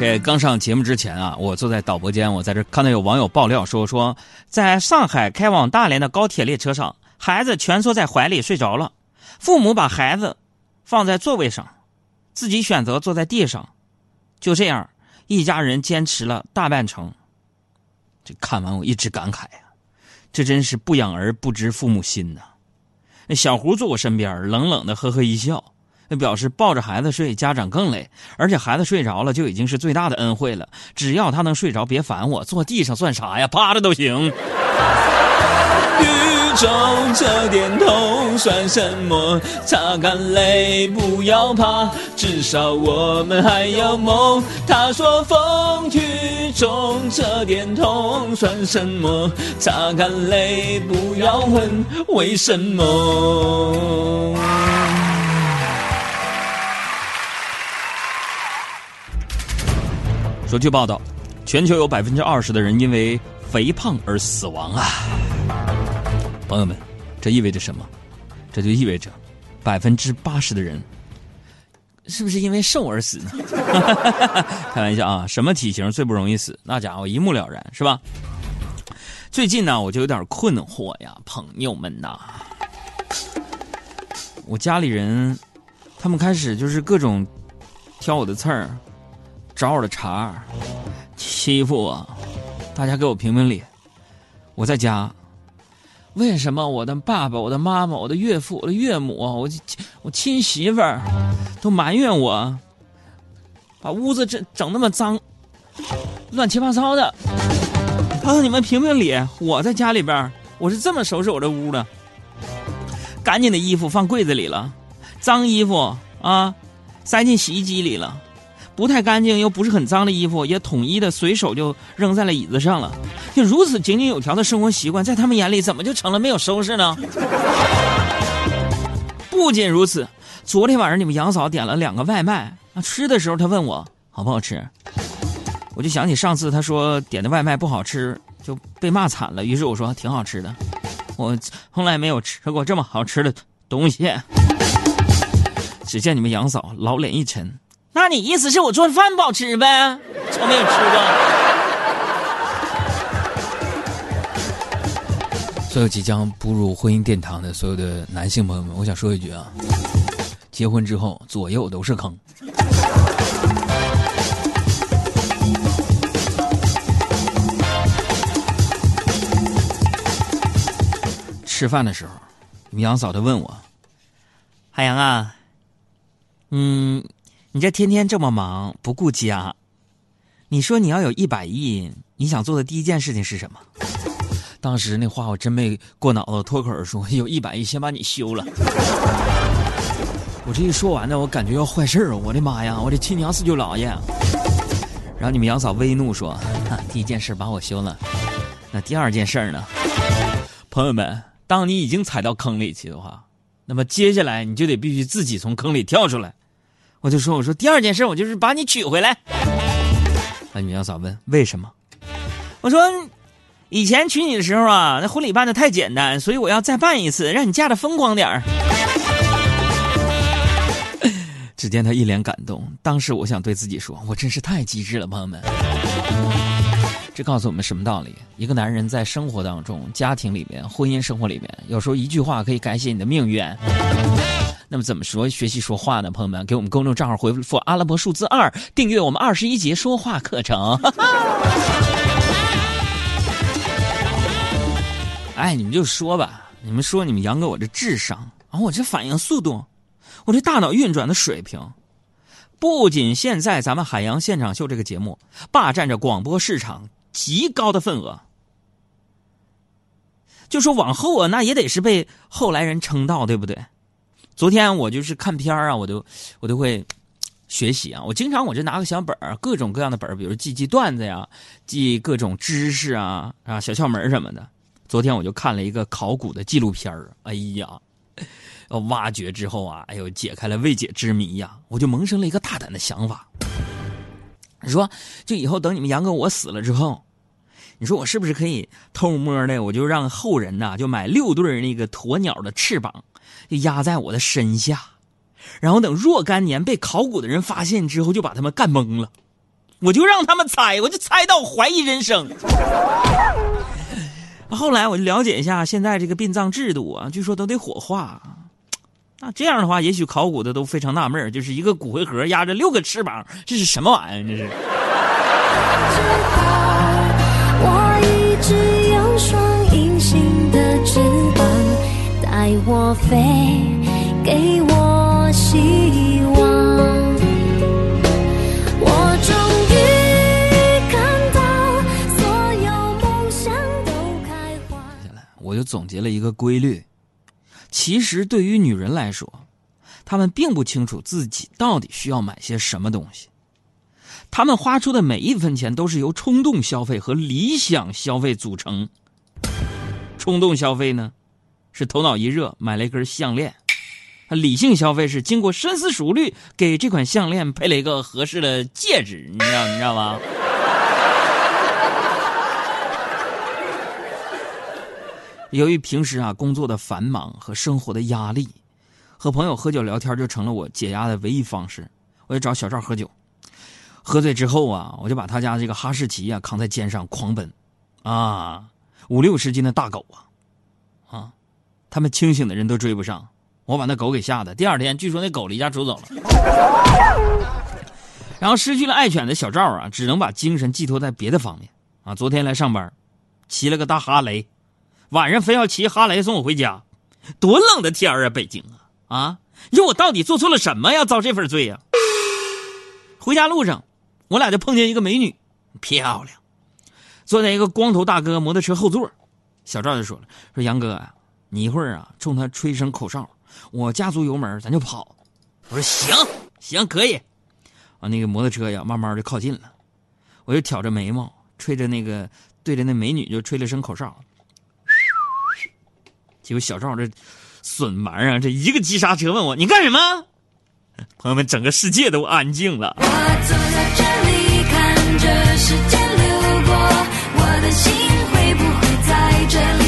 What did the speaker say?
这刚上节目之前啊，我坐在导播间，我在这看到有网友爆料说说，在上海开往大连的高铁列车上，孩子蜷缩在怀里睡着了，父母把孩子放在座位上，自己选择坐在地上，就这样，一家人坚持了大半程。这看完我一直感慨呀、这真是不养儿不知父母心呐、那小胡坐我身边，冷冷的呵呵一笑。那表示抱着孩子睡，家长更累，而且孩子睡着了就已经是最大的恩惠了。只要他能睡着，别烦我，坐地上算啥呀？趴着都行。宇宙这点痛算什么？擦干泪，不要怕，至少我们还有梦。他说风雨中这点痛算什么？擦干泪，不要问为什么。说据报道，全球有百分之二十的人因为肥胖而死亡啊！朋友们，这意味着什么？这就意味着百分之八十的人是不是因为瘦而死呢？开玩笑啊！什么体型最不容易死？那家伙一目了然，是吧？最近呢，我就有点困惑呀，朋友们呐，我家里人他们开始就是各种挑我的刺儿。找我的茬儿，欺负我，大家给我评评理。我在家，为什么我的爸爸、我的妈妈、我的岳父、我的岳母、我我亲媳妇儿都埋怨我，把屋子整整那么脏，乱七八糟的？告诉你们评评理，我在家里边，我是这么收拾我这屋的。干净的衣服放柜子里了，脏衣服啊塞进洗衣机里了。不太干净又不是很脏的衣服，也统一的随手就扔在了椅子上了。就如此井井有条的生活习惯，在他们眼里怎么就成了没有收拾呢？不仅如此，昨天晚上你们杨嫂点了两个外卖，吃的时候她问我好不好吃，我就想起上次她说点的外卖不好吃，就被骂惨了。于是我说挺好吃的，我从来没有吃过这么好吃的东西。只见你们杨嫂老脸一沉。那你意思是我做饭不好吃呗？从没有吃过。所有即将步入婚姻殿堂的所有的男性朋友们，我想说一句啊：结婚之后左右都是坑。吃饭的时候，杨嫂她问我：“海洋啊，嗯。”你这天天这么忙不顾家，你说你要有一百亿，你想做的第一件事情是什么？当时那话我真没过脑子，脱口而出：有一百亿，先把你休了。我这一说完呢，我感觉要坏事儿我的妈呀，我的亲娘四舅姥爷！然后你们杨嫂微怒说：“第一件事把我休了，那第二件事呢？”朋友们，当你已经踩到坑里去的话，那么接下来你就得必须自己从坑里跳出来。我就说：“我说第二件事，我就是把你娶回来。”那女杨嫂问：“为什么？”我说：“以前娶你的时候啊，那婚礼办的太简单，所以我要再办一次，让你嫁的风光点儿。”只见他一脸感动。当时我想对自己说：“我真是太机智了，朋友们。”这告诉我们什么道理？一个男人在生活当中、家庭里面、婚姻生活里面，有时候一句话可以改写你的命运。那么怎么说学习说话呢？朋友们，给我们公众账号回复阿拉伯数字二，订阅我们二十一节说话课程。哎，你们就说吧，你们说你们杨哥我这智商啊，我这反应速度，我这大脑运转的水平，不仅现在咱们海洋现场秀这个节目霸占着广播市场极高的份额，就说往后啊，那也得是被后来人称道，对不对？昨天我就是看片啊，我都我都会学习啊。我经常我就拿个小本儿，各种各样的本儿，比如记记段子呀，记各种知识啊啊小窍门什么的。昨天我就看了一个考古的纪录片儿，哎呀，挖掘之后啊，哎呦，解开了未解之谜呀，我就萌生了一个大胆的想法。你说，就以后等你们杨哥我死了之后，你说我是不是可以偷摸的，我就让后人呐，就买六对那个鸵鸟的翅膀，就压在我的身下，然后等若干年被考古的人发现之后，就把他们干懵了。我就让他们猜，我就猜到怀疑人生。后来我就了解一下现在这个殡葬制度啊，据说都得火化。那这样的话，也许考古的都非常纳闷就是一个骨灰盒压着六个翅膀，这是什么玩意儿？这是。带我飞，给我希望。我终于看到所有梦想都开花。接下来，我就总结了一个规律。其实，对于女人来说，她们并不清楚自己到底需要买些什么东西。她们花出的每一分钱都是由冲动消费和理想消费组成。冲动消费呢，是头脑一热买了一根项链；他理性消费是经过深思熟虑给这款项链配了一个合适的戒指。你知道，你知道吗？由于平时啊工作的繁忙和生活的压力，和朋友喝酒聊天就成了我解压的唯一方式。我就找小赵喝酒，喝醉之后啊，我就把他家这个哈士奇啊扛在肩上狂奔，啊，五六十斤的大狗啊，啊，他们清醒的人都追不上，我把那狗给吓得。第二天，据说那狗离家出走了。然后失去了爱犬的小赵啊，只能把精神寄托在别的方面啊。昨天来上班，骑了个大哈雷。晚上非要骑哈雷送我回家，多冷的天啊！北京啊啊！你说我到底做错了什么呀？遭这份罪呀！回家路上，我俩就碰见一个美女，漂亮，坐在一个光头大哥摩托车后座。小赵就说了：“说杨哥啊，你一会儿啊，冲他吹声口哨，我加足油门，咱就跑。我说行，行可以。啊，那个摩托车呀，慢慢的靠近了，我就挑着眉毛，吹着那个对着那美女就吹了声口哨。结果小赵这损玩意儿，这一个急刹车，问我你干什么？朋友们，整个世界都安静了。我坐在这里，看着时间流过，我的心会不会在这里？